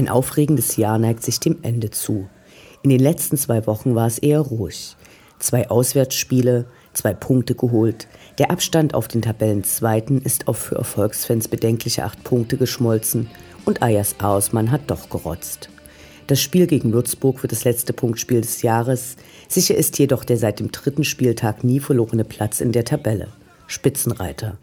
Ein aufregendes Jahr neigt sich dem Ende zu. In den letzten zwei Wochen war es eher ruhig. Zwei Auswärtsspiele, zwei Punkte geholt. Der Abstand auf den Tabellenzweiten ist auf für Erfolgsfans bedenkliche acht Punkte geschmolzen und Ayas Ausmann hat doch gerotzt. Das Spiel gegen Würzburg wird das letzte Punktspiel des Jahres. Sicher ist jedoch der seit dem dritten Spieltag nie verlorene Platz in der Tabelle. Spitzenreiter.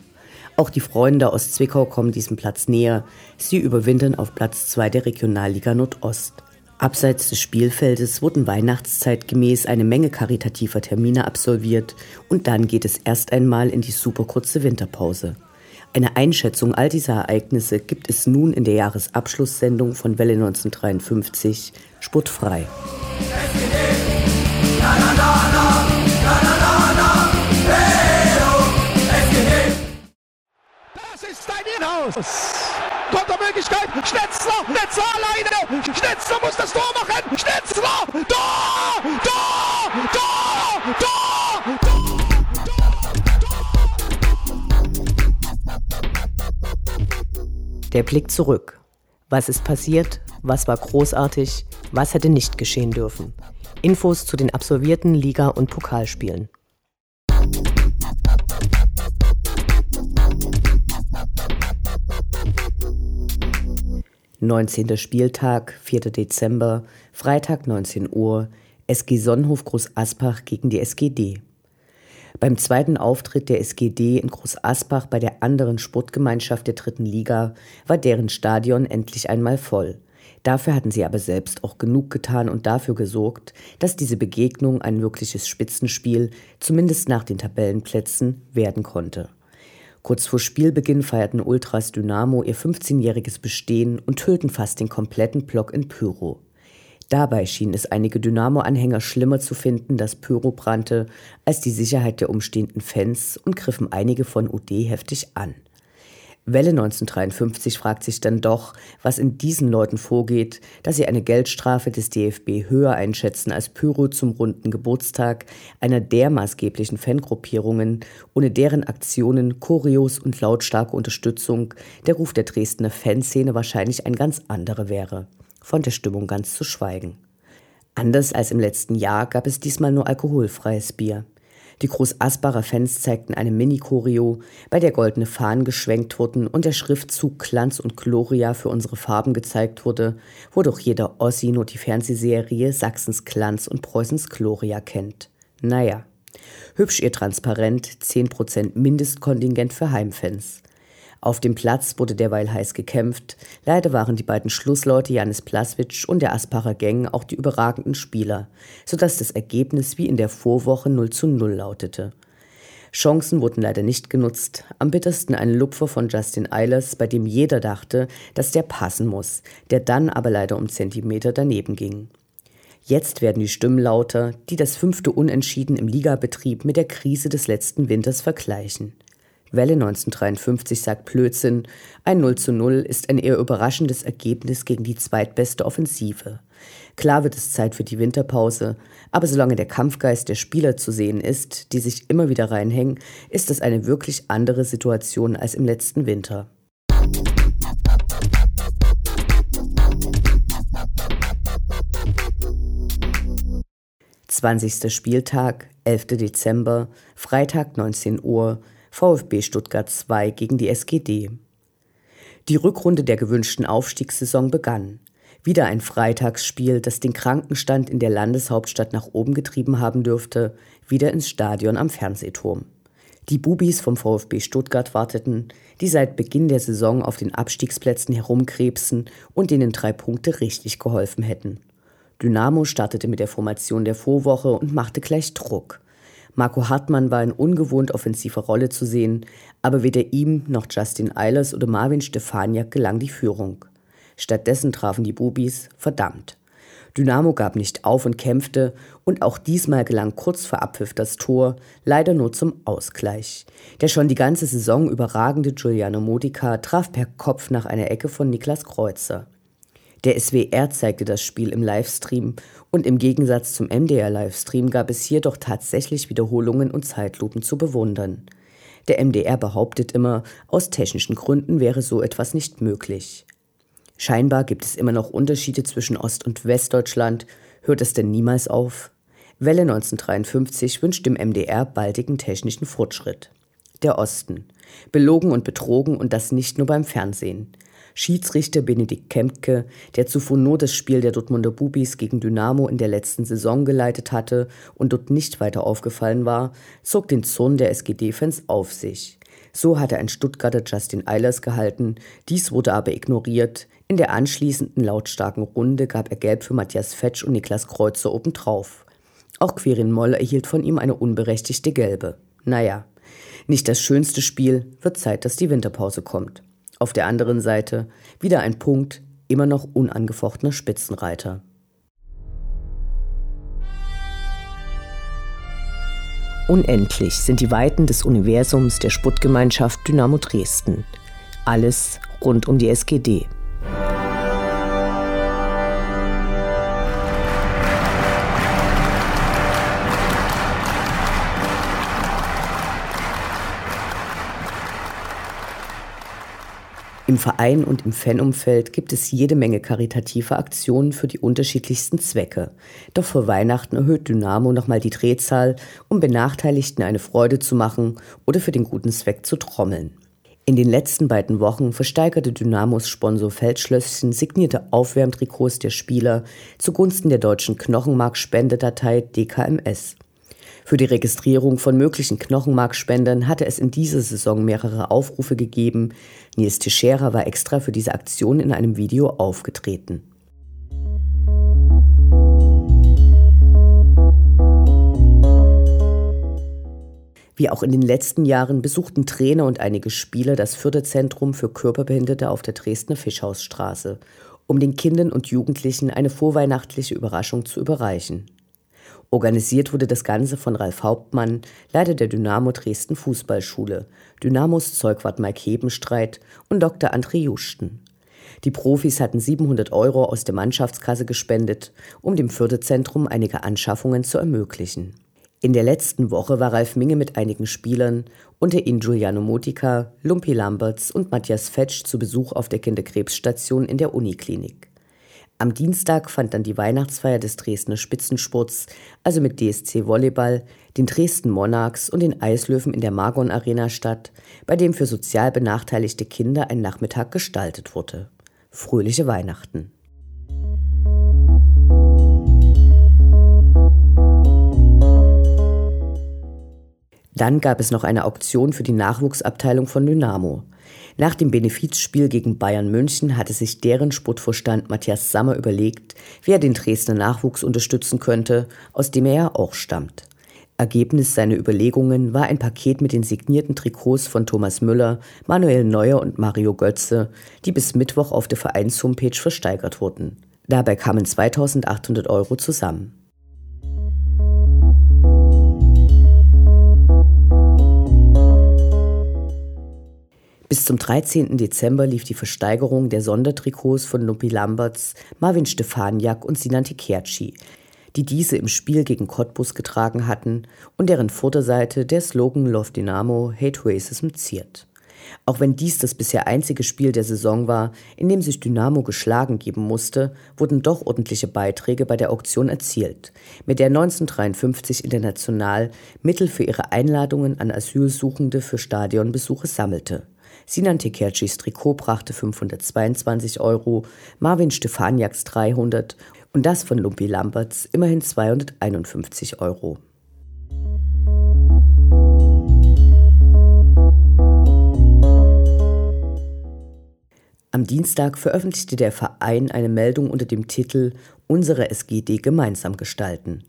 Auch die Freunde aus Zwickau kommen diesem Platz näher. Sie überwintern auf Platz 2 der Regionalliga Nordost. Abseits des Spielfeldes wurden weihnachtszeitgemäß eine Menge karitativer Termine absolviert und dann geht es erst einmal in die superkurze Winterpause. Eine Einschätzung all dieser Ereignisse gibt es nun in der Jahresabschlusssendung von Welle 1953 Sportfrei. Inhaus! Kontermöglichkeit. Schnetzler, Schnetzler alleine. Schnetzler muss das Tor machen. Schnetzler, Tor, Tor, Tor, Tor, Tor. Der Blick zurück. Was ist passiert? Was war großartig? Was hätte nicht geschehen dürfen? Infos zu den absolvierten Liga- und Pokalspielen. 19. Spieltag, 4. Dezember, Freitag 19 Uhr, SG Sonnenhof Groß Aspach gegen die SGD. Beim zweiten Auftritt der SGD in Groß Asbach bei der anderen Sportgemeinschaft der dritten Liga war deren Stadion endlich einmal voll. Dafür hatten sie aber selbst auch genug getan und dafür gesorgt, dass diese Begegnung ein wirkliches Spitzenspiel, zumindest nach den Tabellenplätzen, werden konnte. Kurz vor Spielbeginn feierten Ultras Dynamo ihr 15-jähriges Bestehen und hüllten fast den kompletten Block in Pyro. Dabei schien es einige Dynamo-Anhänger schlimmer zu finden, dass Pyro brannte, als die Sicherheit der umstehenden Fans und griffen einige von UD heftig an. Welle 1953 fragt sich dann doch, was in diesen Leuten vorgeht, dass sie eine Geldstrafe des DFB höher einschätzen als Pyro zum runden Geburtstag einer der maßgeblichen Fangruppierungen, ohne deren Aktionen, Choreos und lautstarke Unterstützung der Ruf der Dresdner Fanszene wahrscheinlich ein ganz anderer wäre. Von der Stimmung ganz zu schweigen. Anders als im letzten Jahr gab es diesmal nur alkoholfreies Bier. Die Großasbacher Fans zeigten eine Mini-Choreo, bei der goldene Fahnen geschwenkt wurden und der Schriftzug Glanz und Gloria für unsere Farben gezeigt wurde, wodurch jeder Ossi nur die Fernsehserie Sachsens Glanz und Preußens Gloria kennt. Naja. Hübsch ihr Transparent, 10% Mindestkontingent für Heimfans. Auf dem Platz wurde derweil heiß gekämpft. Leider waren die beiden Schlussleute Janis Plaswitsch und der Aspacher Gang auch die überragenden Spieler, sodass das Ergebnis wie in der Vorwoche 0 zu 0 lautete. Chancen wurden leider nicht genutzt. Am bittersten ein Lupfer von Justin Eilers, bei dem jeder dachte, dass der passen muss, der dann aber leider um Zentimeter daneben ging. Jetzt werden die Stimmen lauter, die das fünfte Unentschieden im Ligabetrieb mit der Krise des letzten Winters vergleichen. Welle 1953 sagt Blödsinn. Ein 0 zu 0 ist ein eher überraschendes Ergebnis gegen die zweitbeste Offensive. Klar wird es Zeit für die Winterpause, aber solange der Kampfgeist der Spieler zu sehen ist, die sich immer wieder reinhängen, ist das eine wirklich andere Situation als im letzten Winter. Zwanzigster Spieltag, 11. Dezember, Freitag 19 Uhr, VfB Stuttgart 2 gegen die SGD. Die Rückrunde der gewünschten Aufstiegssaison begann. Wieder ein Freitagsspiel, das den Krankenstand in der Landeshauptstadt nach oben getrieben haben dürfte, wieder ins Stadion am Fernsehturm. Die Bubis vom VfB Stuttgart warteten, die seit Beginn der Saison auf den Abstiegsplätzen herumkrebsen und denen drei Punkte richtig geholfen hätten. Dynamo startete mit der Formation der Vorwoche und machte gleich Druck. Marco Hartmann war in ungewohnt offensiver Rolle zu sehen, aber weder ihm noch Justin Eilers oder Marvin Stefaniak gelang die Führung. Stattdessen trafen die Bubis verdammt. Dynamo gab nicht auf und kämpfte, und auch diesmal gelang kurz vor Abpfiff das Tor, leider nur zum Ausgleich. Der schon die ganze Saison überragende Giuliano Modica traf per Kopf nach einer Ecke von Niklas Kreuzer. Der SWR zeigte das Spiel im Livestream und im Gegensatz zum MDR-Livestream gab es hier doch tatsächlich Wiederholungen und Zeitlupen zu bewundern. Der MDR behauptet immer, aus technischen Gründen wäre so etwas nicht möglich. Scheinbar gibt es immer noch Unterschiede zwischen Ost- und Westdeutschland. Hört es denn niemals auf? Welle 1953 wünscht dem MDR baldigen technischen Fortschritt. Der Osten. Belogen und betrogen und das nicht nur beim Fernsehen. Schiedsrichter Benedikt Kempke, der zuvor nur das Spiel der Dortmunder Bubis gegen Dynamo in der letzten Saison geleitet hatte und dort nicht weiter aufgefallen war, zog den Zorn der SGD-Fans auf sich. So hatte ein Stuttgarter Justin Eilers gehalten, dies wurde aber ignoriert. In der anschließenden lautstarken Runde gab er Gelb für Matthias Fetsch und Niklas Kreuzer obendrauf. Auch Quirin Moll erhielt von ihm eine unberechtigte Gelbe. Naja, nicht das schönste Spiel, wird Zeit, dass die Winterpause kommt. Auf der anderen Seite wieder ein Punkt, immer noch unangefochtener Spitzenreiter. Unendlich sind die Weiten des Universums der Sputtgemeinschaft Dynamo Dresden. Alles rund um die SGD. Im Verein und im Fanumfeld gibt es jede Menge karitative Aktionen für die unterschiedlichsten Zwecke. Doch vor Weihnachten erhöht Dynamo nochmal die Drehzahl, um Benachteiligten eine Freude zu machen oder für den guten Zweck zu trommeln. In den letzten beiden Wochen versteigerte Dynamos Sponsor Feldschlösschen signierte Aufwärmtrikots der Spieler zugunsten der deutschen Knochenmarkspendedatei DKMS. Für die Registrierung von möglichen Knochenmarkspendern hatte es in dieser Saison mehrere Aufrufe gegeben. Nils Teixeira war extra für diese Aktion in einem Video aufgetreten. Wie auch in den letzten Jahren besuchten Trainer und einige Spieler das Förderzentrum für Körperbehinderte auf der Dresdner Fischhausstraße, um den Kindern und Jugendlichen eine vorweihnachtliche Überraschung zu überreichen. Organisiert wurde das Ganze von Ralf Hauptmann, Leiter der Dynamo Dresden Fußballschule, Dynamos Zeugwart Mike Hebenstreit und Dr. André Juschten. Die Profis hatten 700 Euro aus der Mannschaftskasse gespendet, um dem Förderzentrum einige Anschaffungen zu ermöglichen. In der letzten Woche war Ralf Minge mit einigen Spielern, unter ihnen Giuliano Motika, Lumpi Lamberts und Matthias Fetsch zu Besuch auf der Kinderkrebsstation in der Uniklinik. Am Dienstag fand dann die Weihnachtsfeier des Dresdner Spitzensports, also mit DSC Volleyball, den Dresden Monarchs und den Eislöwen in der Margon Arena statt, bei dem für sozial benachteiligte Kinder ein Nachmittag gestaltet wurde. Fröhliche Weihnachten. Dann gab es noch eine Auktion für die Nachwuchsabteilung von Dynamo. Nach dem Benefizspiel gegen Bayern München hatte sich deren Sportvorstand Matthias Sammer überlegt, wie er den Dresdner Nachwuchs unterstützen könnte, aus dem er ja auch stammt. Ergebnis seiner Überlegungen war ein Paket mit den signierten Trikots von Thomas Müller, Manuel Neuer und Mario Götze, die bis Mittwoch auf der Vereinshomepage versteigert wurden. Dabei kamen 2800 Euro zusammen. Zum 13. Dezember lief die Versteigerung der Sondertrikots von Lupi Lamberts, Marvin Stefaniak und Sinan Tikerci, die diese im Spiel gegen Cottbus getragen hatten und deren Vorderseite der Slogan Love Dynamo Hate Racism ziert. Auch wenn dies das bisher einzige Spiel der Saison war, in dem sich Dynamo geschlagen geben musste, wurden doch ordentliche Beiträge bei der Auktion erzielt, mit der 1953 international Mittel für ihre Einladungen an Asylsuchende für Stadionbesuche sammelte. Sinan Tekercis Trikot brachte 522 Euro, Marvin Stefaniaks 300 und das von Lumpi Lamberts immerhin 251 Euro. Am Dienstag veröffentlichte der Verein eine Meldung unter dem Titel Unsere SGD gemeinsam gestalten.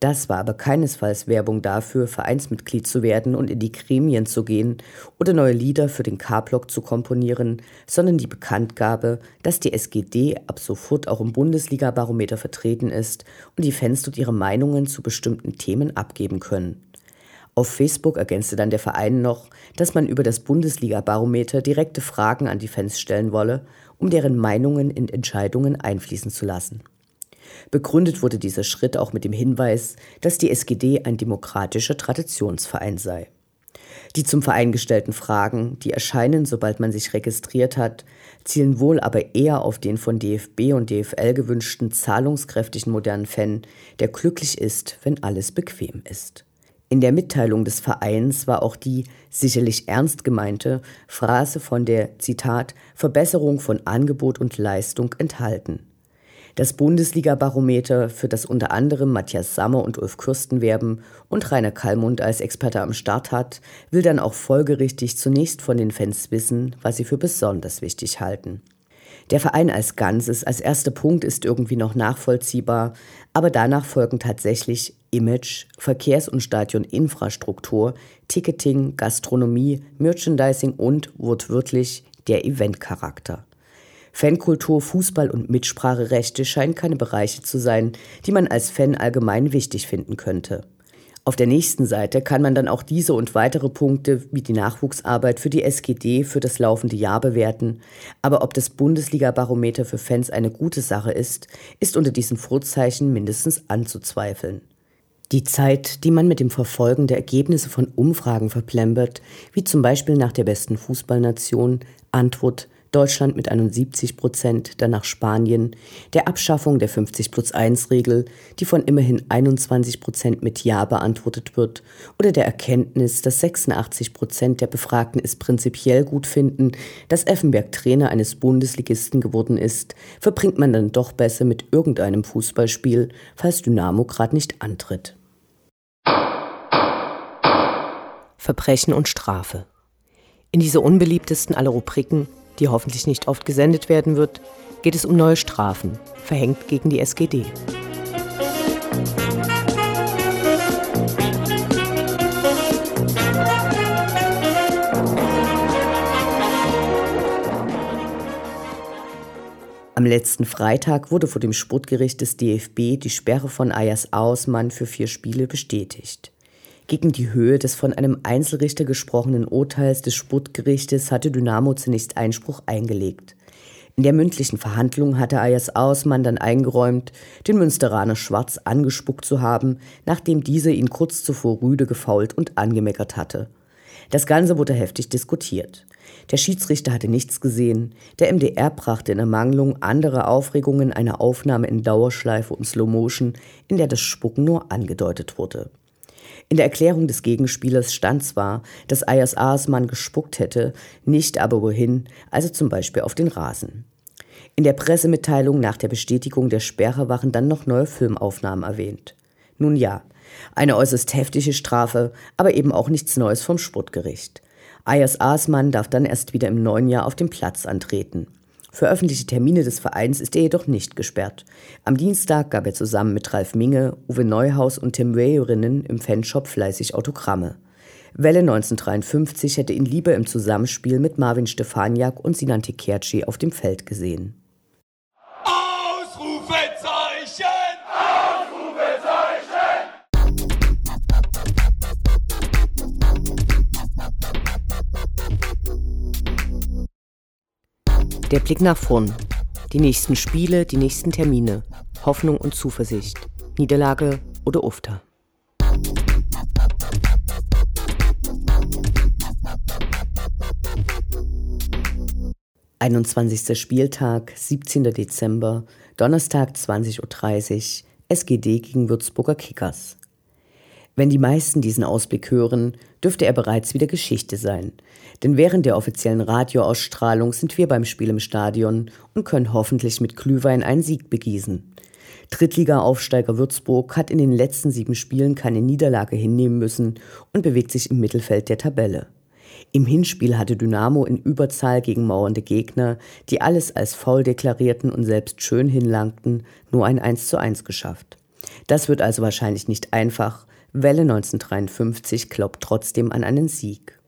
Das war aber keinesfalls Werbung dafür, Vereinsmitglied zu werden und in die Gremien zu gehen oder neue Lieder für den K-Block zu komponieren, sondern die Bekanntgabe, dass die SGD ab sofort auch im Bundesliga-Barometer vertreten ist und die Fans dort ihre Meinungen zu bestimmten Themen abgeben können. Auf Facebook ergänzte dann der Verein noch, dass man über das Bundesliga-Barometer direkte Fragen an die Fans stellen wolle, um deren Meinungen in Entscheidungen einfließen zu lassen. Begründet wurde dieser Schritt auch mit dem Hinweis, dass die SGD ein demokratischer Traditionsverein sei. Die zum Verein gestellten Fragen, die erscheinen, sobald man sich registriert hat, zielen wohl aber eher auf den von DFB und DFL gewünschten zahlungskräftigen modernen Fan, der glücklich ist, wenn alles bequem ist. In der Mitteilung des Vereins war auch die sicherlich ernst gemeinte Phrase von der Zitat Verbesserung von Angebot und Leistung enthalten. Das Bundesliga-Barometer, für das unter anderem Matthias Sammer und Ulf Kürsten werben und Rainer Kallmund als Experte am Start hat, will dann auch folgerichtig zunächst von den Fans wissen, was sie für besonders wichtig halten. Der Verein als Ganzes als erster Punkt ist irgendwie noch nachvollziehbar, aber danach folgen tatsächlich Image, Verkehrs- und Stadioninfrastruktur, Ticketing, Gastronomie, Merchandising und wortwörtlich der Eventcharakter. Fankultur, Fußball und Mitspracherechte scheinen keine Bereiche zu sein, die man als Fan allgemein wichtig finden könnte. Auf der nächsten Seite kann man dann auch diese und weitere Punkte wie die Nachwuchsarbeit für die SGD für das laufende Jahr bewerten. Aber ob das Bundesliga-Barometer für Fans eine gute Sache ist, ist unter diesen Vorzeichen mindestens anzuzweifeln. Die Zeit, die man mit dem Verfolgen der Ergebnisse von Umfragen verplempert, wie zum Beispiel nach der besten Fußballnation, Antwort Deutschland mit 71 Prozent, danach Spanien, der Abschaffung der 50 plus 1 Regel, die von immerhin 21 Prozent mit Ja beantwortet wird, oder der Erkenntnis, dass 86 Prozent der Befragten es prinzipiell gut finden, dass Effenberg Trainer eines Bundesligisten geworden ist, verbringt man dann doch besser mit irgendeinem Fußballspiel, falls Dynamo gerade nicht antritt. Verbrechen und Strafe. In dieser unbeliebtesten aller Rubriken die hoffentlich nicht oft gesendet werden wird, geht es um neue Strafen, verhängt gegen die SGD. Am letzten Freitag wurde vor dem Sportgericht des DFB die Sperre von Ayas Ausmann für vier Spiele bestätigt. Gegen die Höhe des von einem Einzelrichter gesprochenen Urteils des Sportgerichtes hatte Dynamo zunächst Einspruch eingelegt. In der mündlichen Verhandlung hatte Ayas Ausmann dann eingeräumt, den Münsteraner Schwarz angespuckt zu haben, nachdem dieser ihn kurz zuvor rüde gefault und angemeckert hatte. Das Ganze wurde heftig diskutiert. Der Schiedsrichter hatte nichts gesehen. Der MDR brachte in Ermangelung anderer Aufregungen eine Aufnahme in Dauerschleife und Slow Motion, in der das Spucken nur angedeutet wurde. In der Erklärung des Gegenspielers stand zwar, dass Ayas Aasmann gespuckt hätte, nicht aber wohin, also zum Beispiel auf den Rasen. In der Pressemitteilung nach der Bestätigung der Sperre waren dann noch neue Filmaufnahmen erwähnt. Nun ja, eine äußerst heftige Strafe, aber eben auch nichts Neues vom Sportgericht. Ayas Aasmann darf dann erst wieder im neuen Jahr auf dem Platz antreten. Für öffentliche Termine des Vereins ist er jedoch nicht gesperrt. Am Dienstag gab er zusammen mit Ralf Minge, Uwe Neuhaus und Tim Weyerinnen im Fanshop fleißig Autogramme. Welle 1953 hätte ihn lieber im Zusammenspiel mit Marvin Stefaniak und Sinan Tekerci auf dem Feld gesehen. Der Blick nach vorn. Die nächsten Spiele, die nächsten Termine. Hoffnung und Zuversicht. Niederlage oder Ufter. 21. Spieltag, 17. Dezember, Donnerstag 20.30 Uhr, SGD gegen Würzburger Kickers. Wenn die meisten diesen Ausblick hören, dürfte er bereits wieder Geschichte sein. Denn während der offiziellen Radioausstrahlung sind wir beim Spiel im Stadion und können hoffentlich mit Glühwein einen Sieg begießen. Drittliga-Aufsteiger Würzburg hat in den letzten sieben Spielen keine Niederlage hinnehmen müssen und bewegt sich im Mittelfeld der Tabelle. Im Hinspiel hatte Dynamo in Überzahl gegen mauernde Gegner, die alles als faul deklarierten und selbst schön hinlangten, nur ein 1 zu 1 geschafft. Das wird also wahrscheinlich nicht einfach. Welle 1953 glaubt trotzdem an einen Sieg.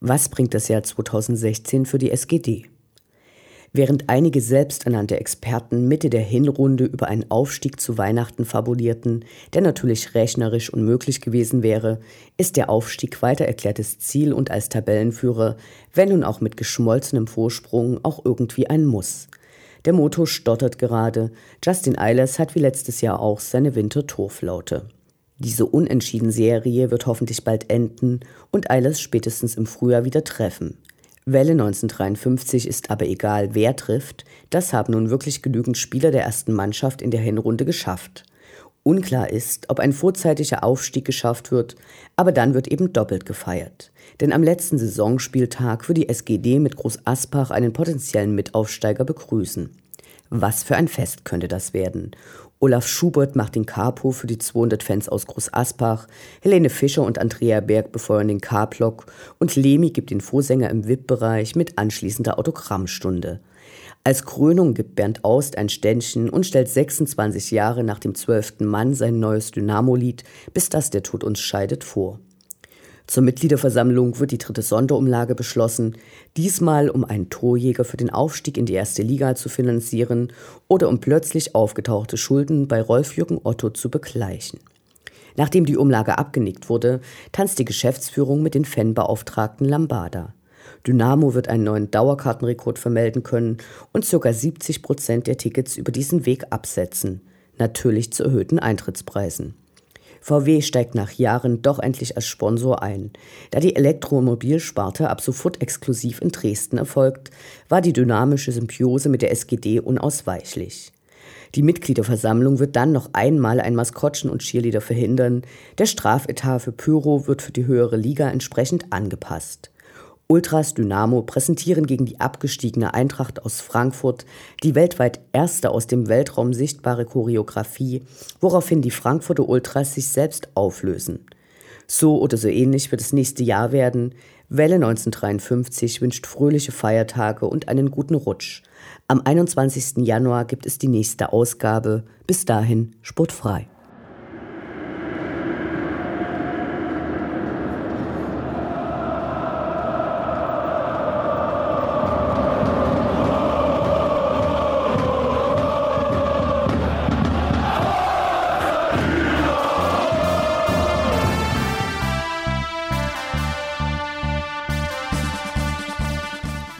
Was bringt das Jahr 2016 für die SGD? Während einige selbsternannte Experten Mitte der Hinrunde über einen Aufstieg zu Weihnachten fabulierten, der natürlich rechnerisch unmöglich gewesen wäre, ist der Aufstieg weiter erklärtes Ziel und als Tabellenführer, wenn nun auch mit geschmolzenem Vorsprung, auch irgendwie ein Muss. Der Motor stottert gerade, Justin Eilers hat wie letztes Jahr auch seine Wintertorflaute. Diese Unentschieden-Serie wird hoffentlich bald enden und Eilers spätestens im Frühjahr wieder treffen. Welle 1953 ist aber egal, wer trifft, das haben nun wirklich genügend Spieler der ersten Mannschaft in der Hinrunde geschafft. Unklar ist, ob ein vorzeitiger Aufstieg geschafft wird, aber dann wird eben doppelt gefeiert. Denn am letzten Saisonspieltag wird die SGD mit Groß Aspach einen potenziellen Mitaufsteiger begrüßen. Was für ein Fest könnte das werden? Olaf Schubert macht den Capo für die 200 Fans aus Groß Aspach, Helene Fischer und Andrea Berg befeuern den K-Block und Lemi gibt den Vorsänger im VIP-Bereich mit anschließender Autogrammstunde. Als Krönung gibt Bernd Aust ein Ständchen und stellt 26 Jahre nach dem zwölften Mann sein neues Dynamo-Lied Bis das der Tod uns scheidet vor. Zur Mitgliederversammlung wird die dritte Sonderumlage beschlossen, diesmal um einen Torjäger für den Aufstieg in die erste Liga zu finanzieren oder um plötzlich aufgetauchte Schulden bei Rolf-Jürgen Otto zu begleichen. Nachdem die Umlage abgenickt wurde, tanzt die Geschäftsführung mit den Fanbeauftragten Lambada. Dynamo wird einen neuen Dauerkartenrekord vermelden können und ca. 70 Prozent der Tickets über diesen Weg absetzen. Natürlich zu erhöhten Eintrittspreisen. VW steigt nach Jahren doch endlich als Sponsor ein. Da die Elektromobilsparte ab sofort exklusiv in Dresden erfolgt, war die dynamische Symbiose mit der SGD unausweichlich. Die Mitgliederversammlung wird dann noch einmal ein Maskottchen und Cheerleader verhindern. Der Strafetat für Pyro wird für die höhere Liga entsprechend angepasst. Ultras Dynamo präsentieren gegen die abgestiegene Eintracht aus Frankfurt die weltweit erste aus dem Weltraum sichtbare Choreografie, woraufhin die Frankfurter Ultras sich selbst auflösen. So oder so ähnlich wird das nächste Jahr werden. Welle 1953 wünscht fröhliche Feiertage und einen guten Rutsch. Am 21. Januar gibt es die nächste Ausgabe. Bis dahin sportfrei.